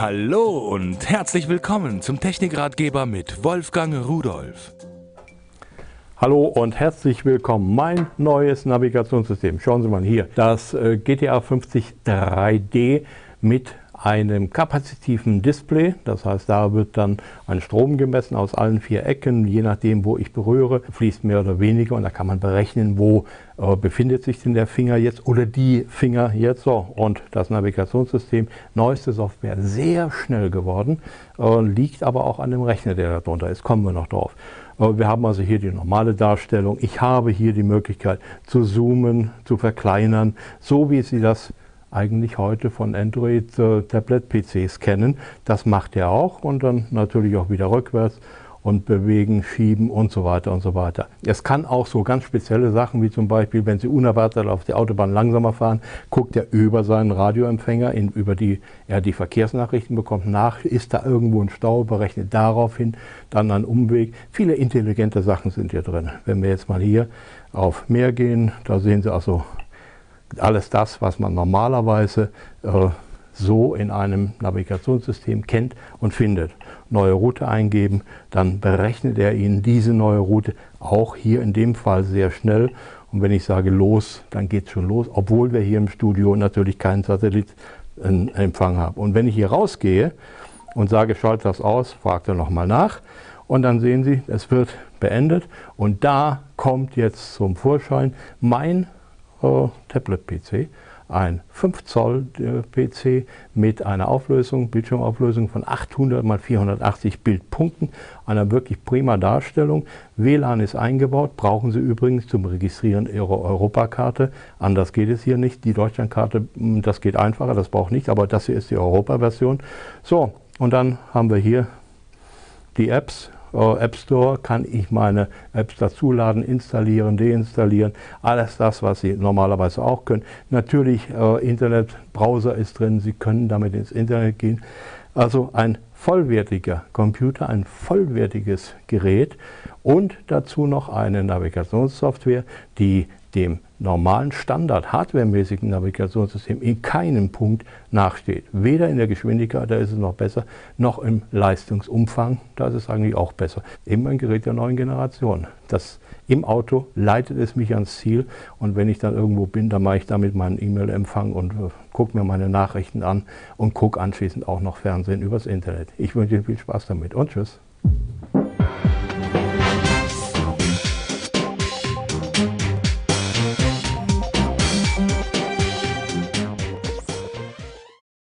Hallo und herzlich willkommen zum Technikratgeber mit Wolfgang Rudolf. Hallo und herzlich willkommen. Mein neues Navigationssystem. Schauen Sie mal hier. Das GTA 50 3D mit einem kapazitiven Display. Das heißt, da wird dann ein Strom gemessen aus allen vier Ecken. Je nachdem, wo ich berühre, fließt mehr oder weniger. Und da kann man berechnen, wo äh, befindet sich denn der Finger jetzt oder die Finger jetzt. So, und das Navigationssystem, neueste Software, sehr schnell geworden, äh, liegt aber auch an dem Rechner, der darunter ist. Kommen wir noch drauf. Äh, wir haben also hier die normale Darstellung. Ich habe hier die Möglichkeit zu zoomen, zu verkleinern, so wie Sie das eigentlich heute von Android äh, Tablet-PCs kennen. Das macht er auch und dann natürlich auch wieder rückwärts und bewegen, schieben und so weiter und so weiter. Es kann auch so ganz spezielle Sachen, wie zum Beispiel, wenn Sie unerwartet auf der Autobahn langsamer fahren, guckt er über seinen Radioempfänger, in, über die er die Verkehrsnachrichten bekommt, nach, ist da irgendwo ein Stau, berechnet daraufhin dann einen Umweg. Viele intelligente Sachen sind hier drin. Wenn wir jetzt mal hier auf Meer gehen, da sehen Sie also alles das, was man normalerweise äh, so in einem Navigationssystem kennt und findet. Neue Route eingeben, dann berechnet er Ihnen diese neue Route auch hier in dem Fall sehr schnell. Und wenn ich sage los, dann geht es schon los, obwohl wir hier im Studio natürlich keinen Satellitenempfang haben. Und wenn ich hier rausgehe und sage, schalte das aus, fragt er nochmal nach. Und dann sehen Sie, es wird beendet. Und da kommt jetzt zum Vorschein mein Tablet-PC, ein 5 Zoll äh, PC mit einer Auflösung, Bildschirmauflösung von 800 x 480 Bildpunkten, einer wirklich prima Darstellung. WLAN ist eingebaut, brauchen Sie übrigens zum Registrieren Ihrer Europakarte. Anders geht es hier nicht. Die Deutschlandkarte, hm, das geht einfacher, das braucht nicht, aber das hier ist die Europa-Version. So, und dann haben wir hier die Apps, äh, App Store kann ich meine Apps dazuladen, installieren, deinstallieren. Alles das, was Sie normalerweise auch können. Natürlich äh, Internetbrowser ist drin, Sie können damit ins Internet gehen. Also ein vollwertiger Computer, ein vollwertiges Gerät und dazu noch eine Navigationssoftware, die dem normalen Standard hardwaremäßigen Navigationssystem in keinem Punkt nachsteht. Weder in der Geschwindigkeit, da ist es noch besser, noch im Leistungsumfang, da ist es eigentlich auch besser. Eben ein Gerät der neuen Generation. Das im Auto leitet es mich ans Ziel und wenn ich dann irgendwo bin, dann mache ich damit meinen E-Mail-Empfang und äh, gucke mir meine Nachrichten an und gucke anschließend auch noch Fernsehen übers Internet. Ich wünsche Ihnen viel Spaß damit und tschüss.